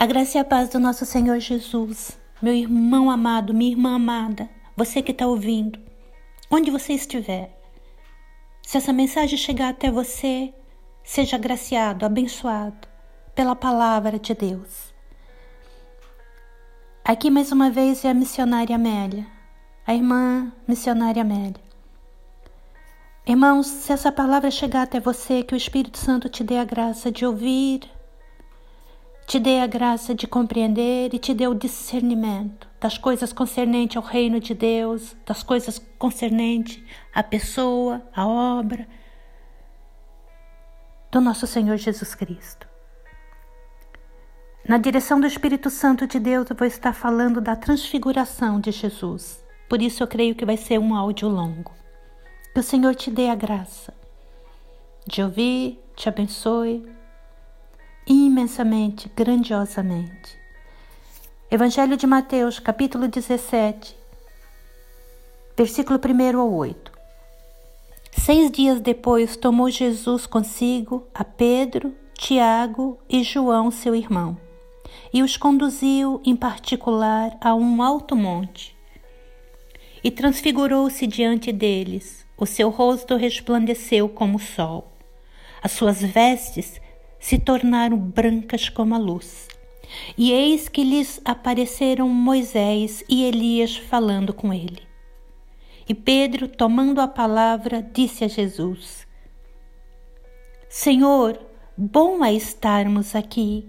A graça e a paz do nosso Senhor Jesus, meu irmão amado, minha irmã amada, você que está ouvindo, onde você estiver, se essa mensagem chegar até você, seja agraciado, abençoado pela palavra de Deus. Aqui mais uma vez é a missionária Amélia, a irmã missionária Amélia. Irmãos, se essa palavra chegar até você, que o Espírito Santo te dê a graça de ouvir, te dê a graça de compreender e te dê o discernimento das coisas concernentes ao reino de Deus, das coisas concernentes à pessoa, à obra do nosso Senhor Jesus Cristo. Na direção do Espírito Santo de Deus, eu vou estar falando da transfiguração de Jesus. Por isso, eu creio que vai ser um áudio longo. Que o Senhor te dê a graça de ouvir, te abençoe imensamente, grandiosamente. Evangelho de Mateus, capítulo 17, versículo 1 ao 8. Seis dias depois tomou Jesus consigo a Pedro, Tiago e João, seu irmão, e os conduziu em particular a um alto monte. E transfigurou-se diante deles, o seu rosto resplandeceu como o sol, as suas vestes se tornaram brancas como a luz. E eis que lhes apareceram Moisés e Elias falando com ele. E Pedro, tomando a palavra, disse a Jesus: Senhor, bom é estarmos aqui.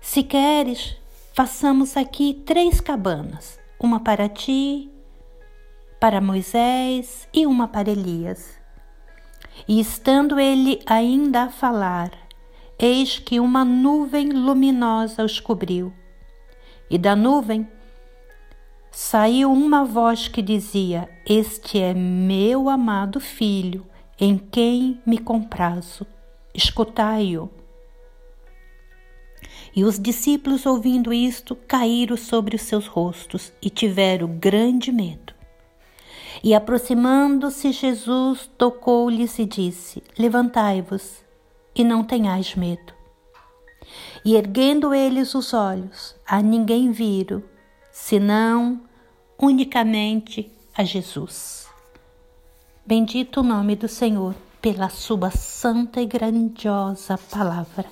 Se queres, façamos aqui três cabanas: uma para ti, para Moisés e uma para Elias. E estando ele ainda a falar, eis que uma nuvem luminosa os cobriu. E da nuvem saiu uma voz que dizia: Este é meu amado filho, em quem me comprazo. Escutai-o. E os discípulos, ouvindo isto, caíram sobre os seus rostos e tiveram grande medo. E aproximando-se, Jesus tocou-lhes e disse: Levantai-vos e não tenhais medo. E erguendo eles os olhos, a ninguém viram, senão unicamente a Jesus. Bendito o nome do Senhor pela sua santa e grandiosa palavra.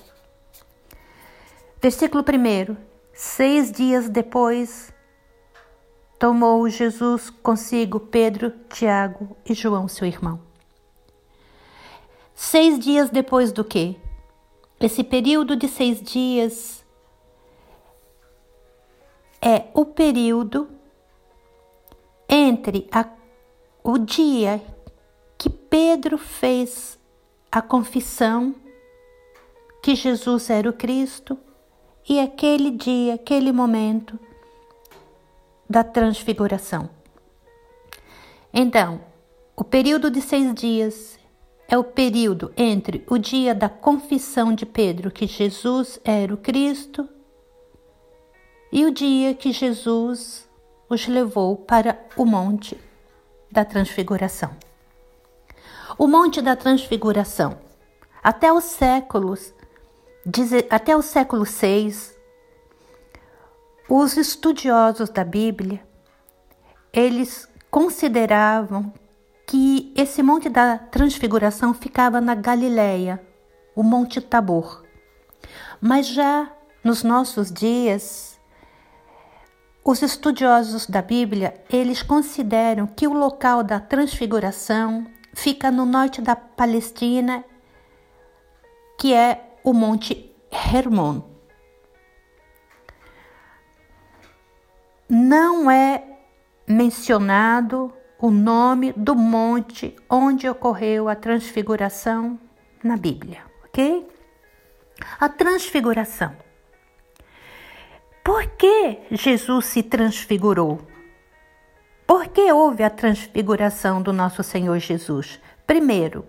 Versículo 1. Seis dias depois, tomou Jesus consigo Pedro, Tiago e João, seu irmão. Seis dias depois do que? Esse período de seis dias é o período entre a, o dia que Pedro fez a confissão que Jesus era o Cristo e aquele dia, aquele momento da transfiguração. Então, o período de seis dias é o período entre o dia da confissão de Pedro que Jesus era o Cristo e o dia que Jesus os levou para o monte da transfiguração. O monte da transfiguração, até os séculos, até o século 6, os estudiosos da Bíblia, eles consideravam que esse monte da transfiguração ficava na Galileia, o Monte Tabor. Mas já nos nossos dias, os estudiosos da Bíblia, eles consideram que o local da transfiguração fica no norte da Palestina, que é o Monte Hermon. Não é mencionado o nome do monte onde ocorreu a transfiguração na Bíblia, ok? A transfiguração. Por que Jesus se transfigurou? Por que houve a transfiguração do nosso Senhor Jesus? Primeiro,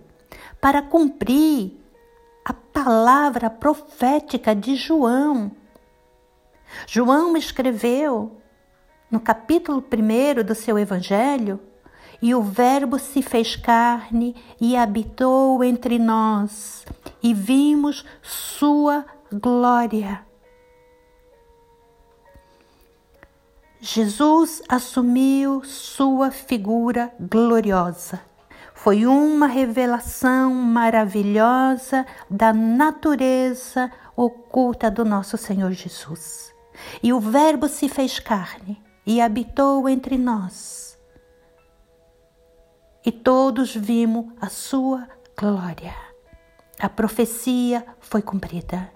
para cumprir a palavra profética de João. João escreveu no capítulo 1 do seu Evangelho, e o Verbo se fez carne e habitou entre nós, e vimos sua glória. Jesus assumiu sua figura gloriosa. Foi uma revelação maravilhosa da natureza oculta do nosso Senhor Jesus. E o Verbo se fez carne e habitou entre nós. E todos vimos a sua glória. A profecia foi cumprida.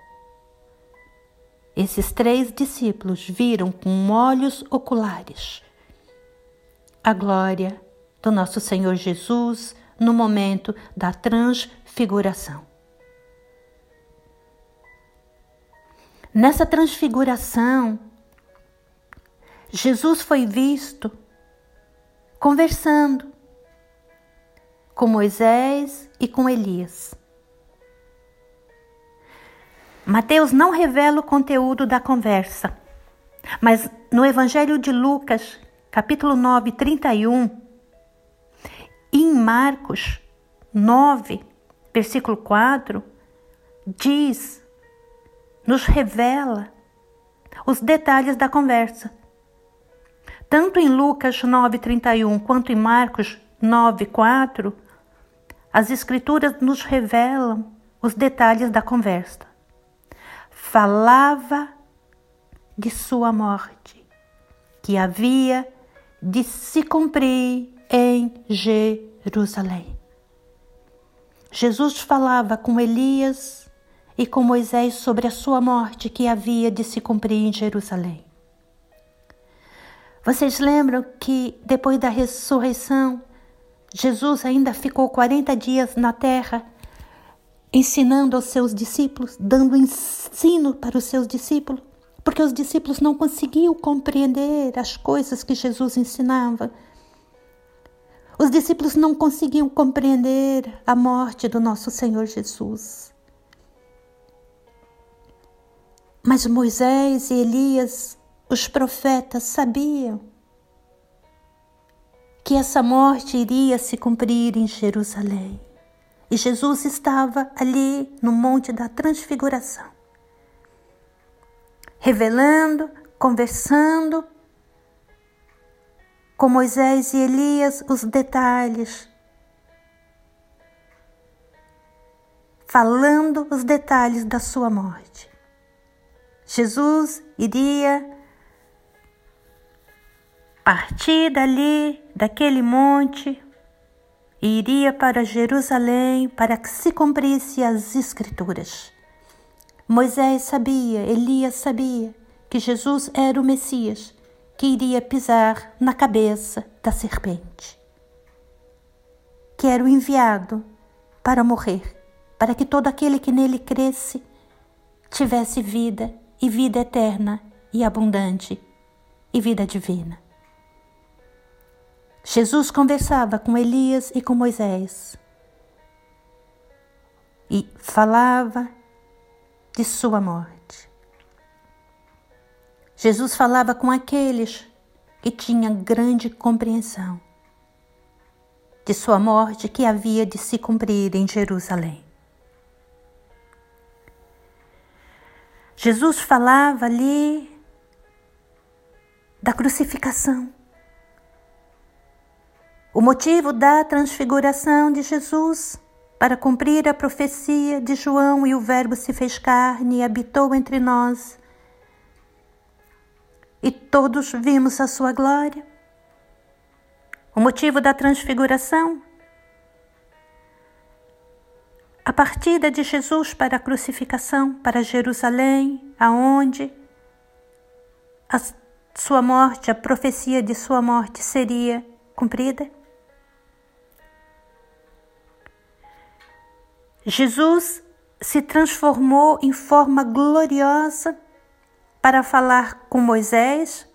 Esses três discípulos viram com olhos oculares a glória do nosso Senhor Jesus no momento da transfiguração. Nessa transfiguração, Jesus foi visto conversando com Moisés e com Elias. Mateus não revela o conteúdo da conversa, mas no Evangelho de Lucas, capítulo 9, 31, e em Marcos 9, versículo 4, diz, nos revela os detalhes da conversa. Tanto em Lucas 9, 31 quanto em Marcos 9, 4, as Escrituras nos revelam os detalhes da conversa falava de sua morte, que havia de se cumprir em Jerusalém. Jesus falava com Elias e com Moisés sobre a sua morte que havia de se cumprir em Jerusalém. Vocês lembram que depois da ressurreição, Jesus ainda ficou 40 dias na terra ensinando aos seus discípulos, dando ensino para os seus discípulos, porque os discípulos não conseguiam compreender as coisas que Jesus ensinava. Os discípulos não conseguiam compreender a morte do nosso Senhor Jesus. Mas Moisés e Elias, os profetas, sabiam que essa morte iria se cumprir em Jerusalém. E Jesus estava ali no Monte da Transfiguração, revelando, conversando com Moisés e Elias os detalhes, falando os detalhes da sua morte. Jesus iria partir dali, daquele monte, e iria para Jerusalém para que se cumprisse as Escrituras. Moisés sabia, Elias sabia que Jesus era o Messias que iria pisar na cabeça da serpente, que era o enviado para morrer, para que todo aquele que nele cresce tivesse vida e vida eterna e abundante e vida divina. Jesus conversava com Elias e com Moisés e falava de sua morte. Jesus falava com aqueles que tinham grande compreensão de sua morte que havia de se cumprir em Jerusalém. Jesus falava ali da crucificação o motivo da transfiguração de Jesus para cumprir a profecia de João e o Verbo se fez carne e habitou entre nós. E todos vimos a sua glória. O motivo da transfiguração? A partida de Jesus para a crucificação, para Jerusalém, aonde a sua morte, a profecia de sua morte seria cumprida. Jesus se transformou em forma gloriosa para falar com Moisés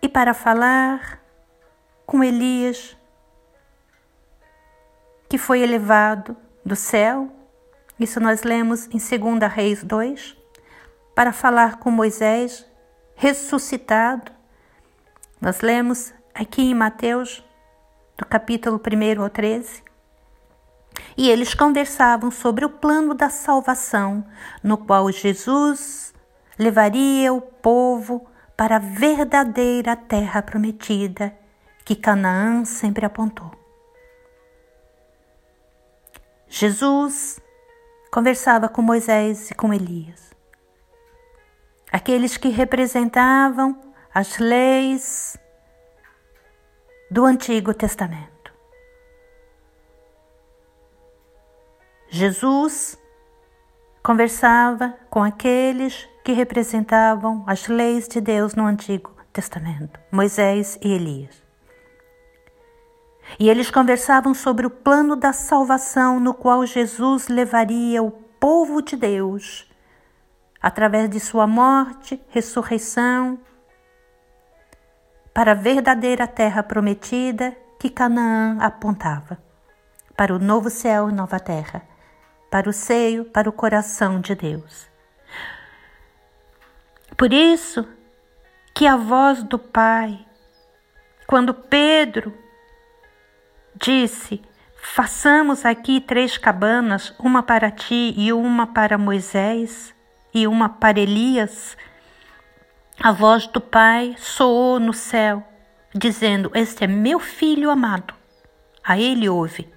e para falar com Elias, que foi elevado do céu. Isso nós lemos em 2 Reis 2, para falar com Moisés, ressuscitado. Nós lemos aqui em Mateus do capítulo 1 ao 13. E eles conversavam sobre o plano da salvação, no qual Jesus levaria o povo para a verdadeira terra prometida que Canaã sempre apontou. Jesus conversava com Moisés e com Elias, aqueles que representavam as leis do Antigo Testamento. Jesus conversava com aqueles que representavam as leis de Deus no Antigo Testamento, Moisés e Elias. E eles conversavam sobre o plano da salvação no qual Jesus levaria o povo de Deus através de sua morte, ressurreição, para a verdadeira terra prometida que Canaã apontava, para o novo céu e nova terra, para o seio, para o coração de Deus. Por isso que a voz do Pai, quando Pedro disse: Façamos aqui três cabanas, uma para ti e uma para Moisés e uma para Elias. A voz do Pai soou no céu, dizendo: Este é meu filho amado. A ele ouve.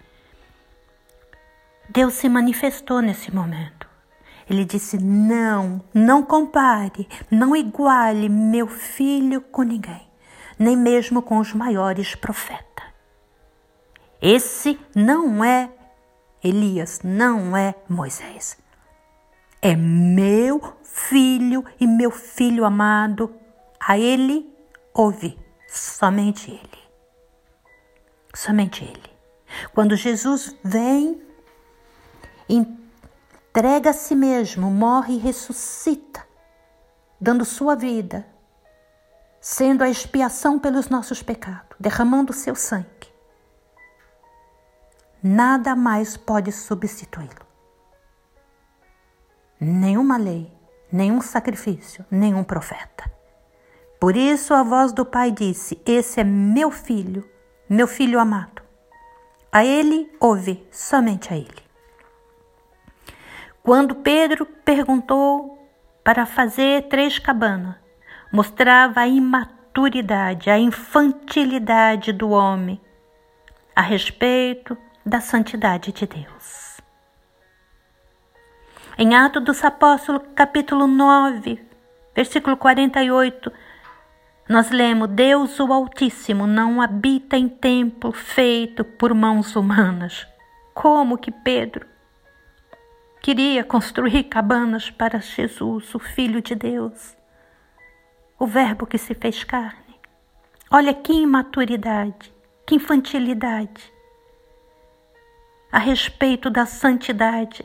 Deus se manifestou nesse momento. Ele disse: Não, não compare, não iguale meu filho com ninguém, nem mesmo com os maiores profetas. Esse não é Elias, não é Moisés. É meu filho e meu filho amado. A ele ouve, somente ele. Somente ele. Quando Jesus vem, entrega a si mesmo, morre e ressuscita, dando sua vida, sendo a expiação pelos nossos pecados, derramando seu sangue nada mais pode substituí-lo. Nenhuma lei, nenhum sacrifício, nenhum profeta. Por isso a voz do Pai disse: Esse é meu filho, meu filho amado. A ele ouve, somente a ele. Quando Pedro perguntou para fazer três cabanas, mostrava a imaturidade, a infantilidade do homem a respeito da santidade de Deus. Em Atos dos Apóstolos, capítulo 9, versículo 48, nós lemos: Deus o Altíssimo não habita em templo feito por mãos humanas. Como que Pedro queria construir cabanas para Jesus, o Filho de Deus, o Verbo que se fez carne. Olha que imaturidade, que infantilidade a respeito da santidade,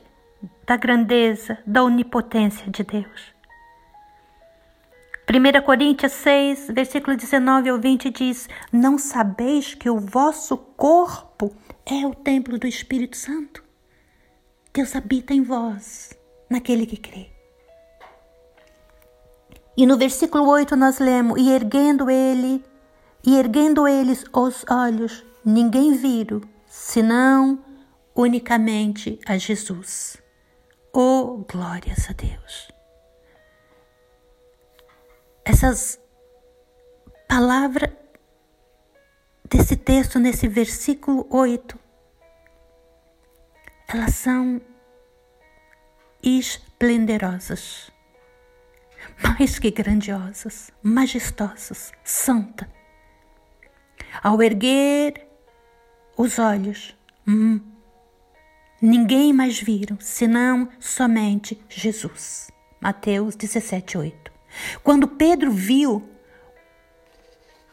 da grandeza, da onipotência de Deus. 1 Coríntios 6, versículo 19 ao 20 diz: Não sabeis que o vosso corpo é o templo do Espírito Santo? Deus habita em vós, naquele que crê. E no versículo 8 nós lemos: E erguendo ele, e erguendo eles os olhos, ninguém viram, senão unicamente a Jesus. Oh, glórias a Deus! Essas palavras desse texto, nesse versículo 8, elas são esplendorosas, mais que grandiosas, majestosas, santa. Ao erguer os olhos, hum, Ninguém mais viram, senão somente Jesus. Mateus 17, 8. Quando Pedro viu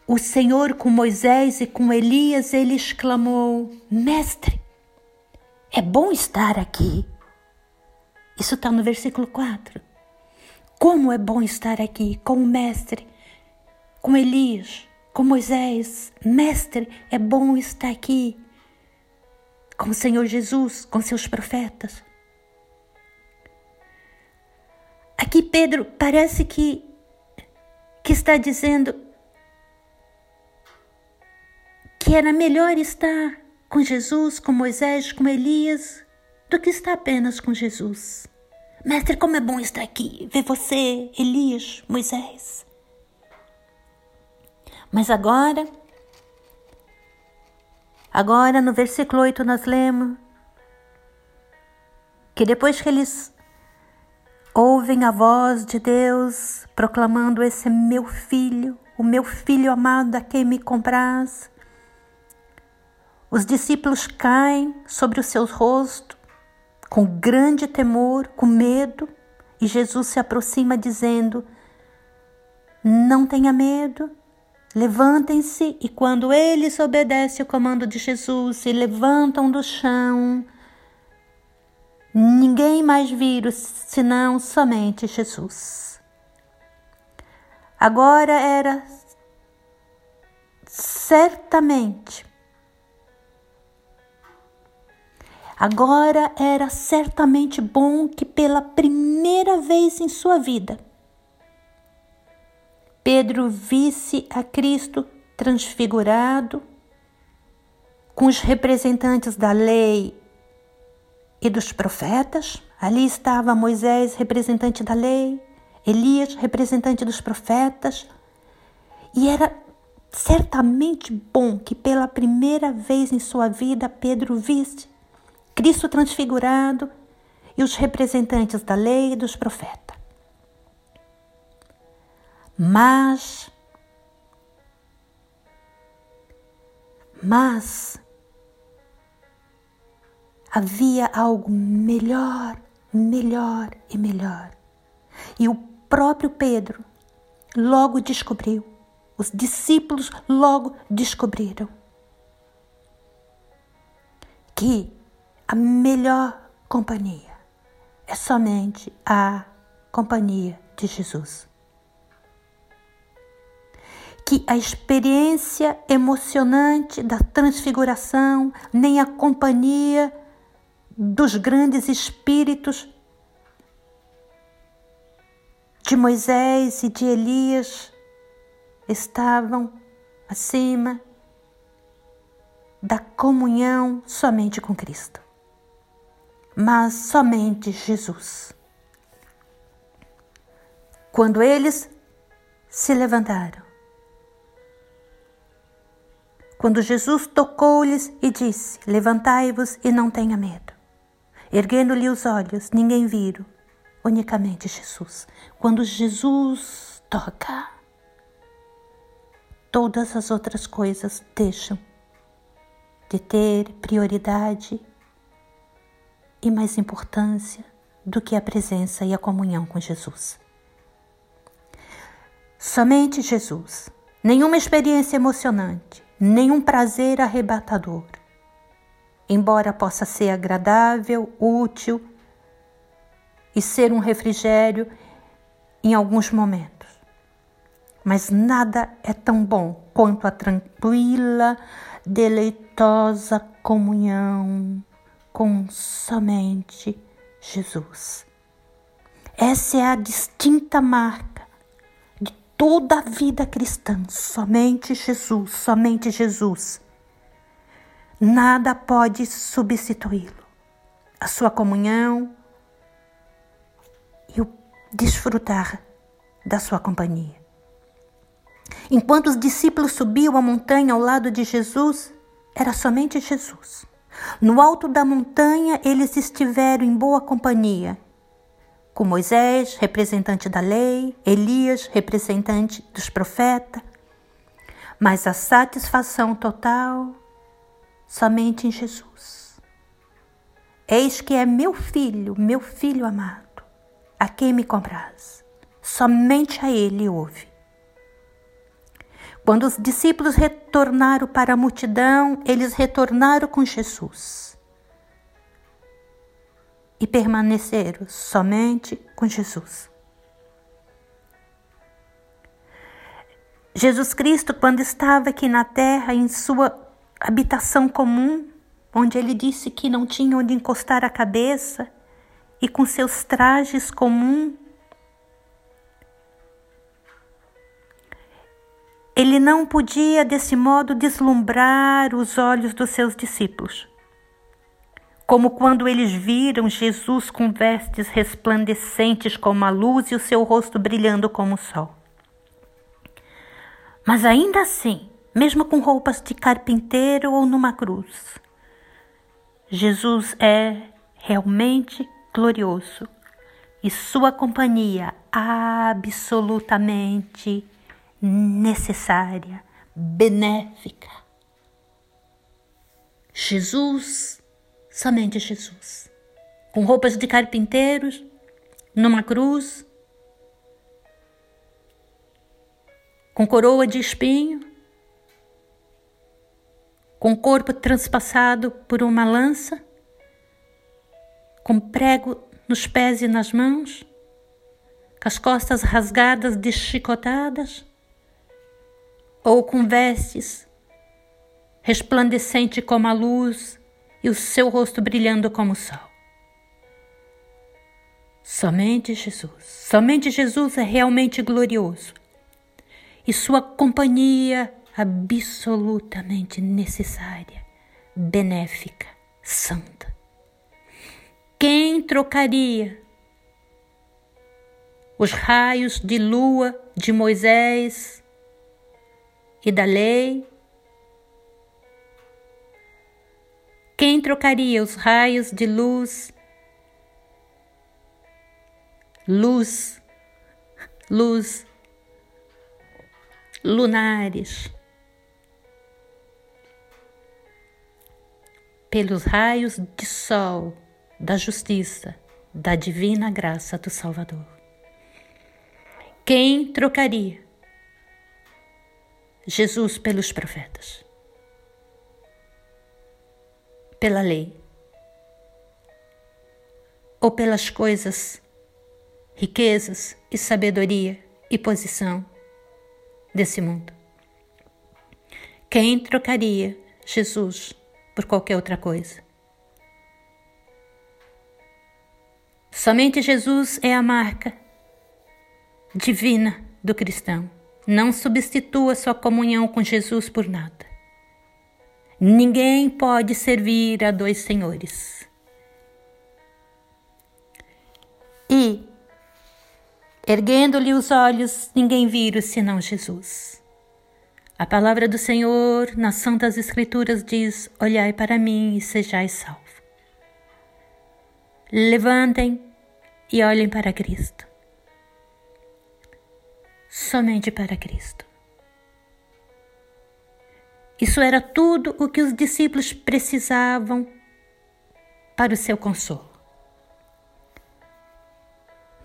o Senhor com Moisés e com Elias, ele exclamou: Mestre, é bom estar aqui. Isso está no versículo 4. Como é bom estar aqui com o Mestre, com Elias, com Moisés. Mestre, é bom estar aqui com o Senhor Jesus, com seus profetas. Aqui Pedro parece que, que está dizendo que era melhor estar com Jesus, com Moisés, com Elias, do que estar apenas com Jesus. Mestre, como é bom estar aqui, ver você, Elias, Moisés. Mas agora, agora no versículo 8 nós lemos que depois que eles ouvem a voz de Deus proclamando: Esse é meu filho, o meu filho amado a quem me compraz. Os discípulos caem sobre os seus rostos com grande temor, com medo, e Jesus se aproxima dizendo: Não tenha medo, levantem-se. E quando eles obedecem o comando de Jesus, se levantam do chão, ninguém mais viram senão somente Jesus. Agora era certamente Agora era certamente bom que pela primeira vez em sua vida Pedro visse a Cristo transfigurado com os representantes da lei e dos profetas. Ali estava Moisés, representante da lei, Elias, representante dos profetas. E era certamente bom que pela primeira vez em sua vida Pedro visse Cristo transfigurado e os representantes da lei e dos profetas. Mas, mas, havia algo melhor, melhor e melhor. E o próprio Pedro logo descobriu, os discípulos logo descobriram que a melhor companhia é somente a companhia de Jesus. Que a experiência emocionante da transfiguração, nem a companhia dos grandes espíritos de Moisés e de Elias estavam acima da comunhão somente com Cristo mas somente Jesus. Quando eles se levantaram, quando Jesus tocou-lhes e disse: Levantai-vos e não tenha medo. Erguendo-lhe os olhos, ninguém viram, unicamente Jesus. Quando Jesus toca, todas as outras coisas deixam de ter prioridade e mais importância do que a presença e a comunhão com Jesus. Somente Jesus, nenhuma experiência emocionante, nenhum prazer arrebatador, embora possa ser agradável, útil e ser um refrigério em alguns momentos. Mas nada é tão bom quanto a tranquila, deleitosa comunhão com somente Jesus. Essa é a distinta marca toda a vida cristã. Somente Jesus, somente Jesus. Nada pode substituí-lo. A sua comunhão e o desfrutar da sua companhia. Enquanto os discípulos subiam a montanha ao lado de Jesus, era somente Jesus. No alto da montanha eles estiveram em boa companhia, com Moisés, representante da lei, Elias, representante dos profetas, mas a satisfação total somente em Jesus. Eis que é meu filho, meu filho amado, a quem me compraz. Somente a ele ouve. Quando os discípulos retornaram para a multidão, eles retornaram com Jesus e permaneceram somente com Jesus. Jesus Cristo, quando estava aqui na terra, em sua habitação comum, onde ele disse que não tinha onde encostar a cabeça, e com seus trajes comuns, Ele não podia, desse modo, deslumbrar os olhos dos seus discípulos. Como quando eles viram Jesus com vestes resplandecentes como a luz e o seu rosto brilhando como o sol. Mas ainda assim, mesmo com roupas de carpinteiro ou numa cruz, Jesus é realmente glorioso e sua companhia absolutamente necessária, benéfica. Jesus, somente Jesus, com roupas de carpinteiros, numa cruz, com coroa de espinho, com corpo transpassado por uma lança, com prego nos pés e nas mãos, com as costas rasgadas de chicotadas, ou com vestes resplandecente como a luz e o seu rosto brilhando como o sol. Somente Jesus, somente Jesus é realmente glorioso e sua companhia absolutamente necessária, benéfica, santa. Quem trocaria os raios de lua de Moisés e da lei? Quem trocaria os raios de luz? Luz, luz, lunares pelos raios de sol da justiça, da divina graça do Salvador. Quem trocaria Jesus pelos profetas? Pela lei? Ou pelas coisas, riquezas e sabedoria e posição desse mundo? Quem trocaria Jesus por qualquer outra coisa. Somente Jesus é a marca divina do cristão. Não substitua sua comunhão com Jesus por nada. Ninguém pode servir a dois senhores. E, erguendo-lhe os olhos, ninguém vira senão Jesus. A palavra do Senhor nas Santas Escrituras diz: Olhai para mim e sejais salvos. Levantem e olhem para Cristo. Somente para Cristo. Isso era tudo o que os discípulos precisavam para o seu consolo.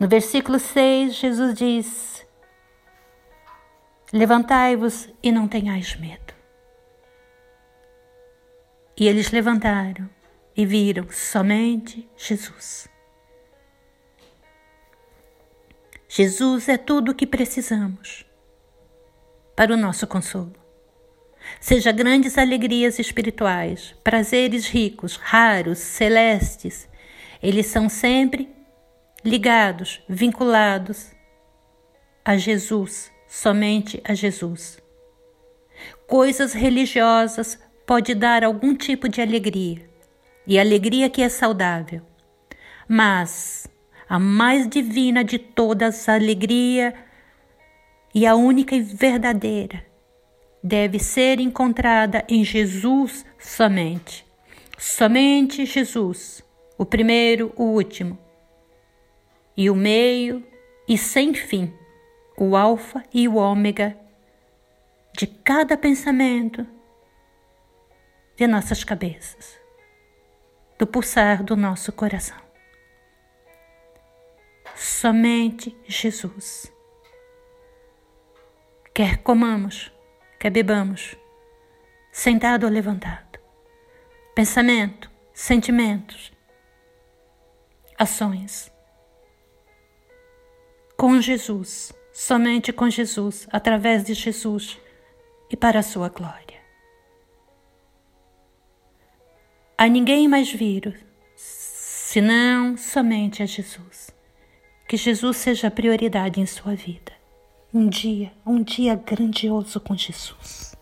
No versículo 6, Jesus diz: Levantai-vos e não tenhais medo. E eles levantaram e viram somente Jesus. Jesus é tudo o que precisamos para o nosso consolo. Seja grandes alegrias espirituais, prazeres ricos, raros, celestes, eles são sempre ligados, vinculados a Jesus somente a Jesus. Coisas religiosas pode dar algum tipo de alegria, e alegria que é saudável. Mas a mais divina de todas a alegria e a única e verdadeira deve ser encontrada em Jesus somente. Somente Jesus, o primeiro, o último, e o meio e sem fim o Alfa e o Ômega de cada pensamento de nossas cabeças, do pulsar do nosso coração. Somente Jesus. Quer comamos, quer bebamos, sentado ou levantado, pensamento, sentimentos, ações. Com Jesus somente com Jesus, através de Jesus e para a sua glória. A ninguém mais viro, senão somente a Jesus. Que Jesus seja a prioridade em sua vida. Um dia, um dia grandioso com Jesus.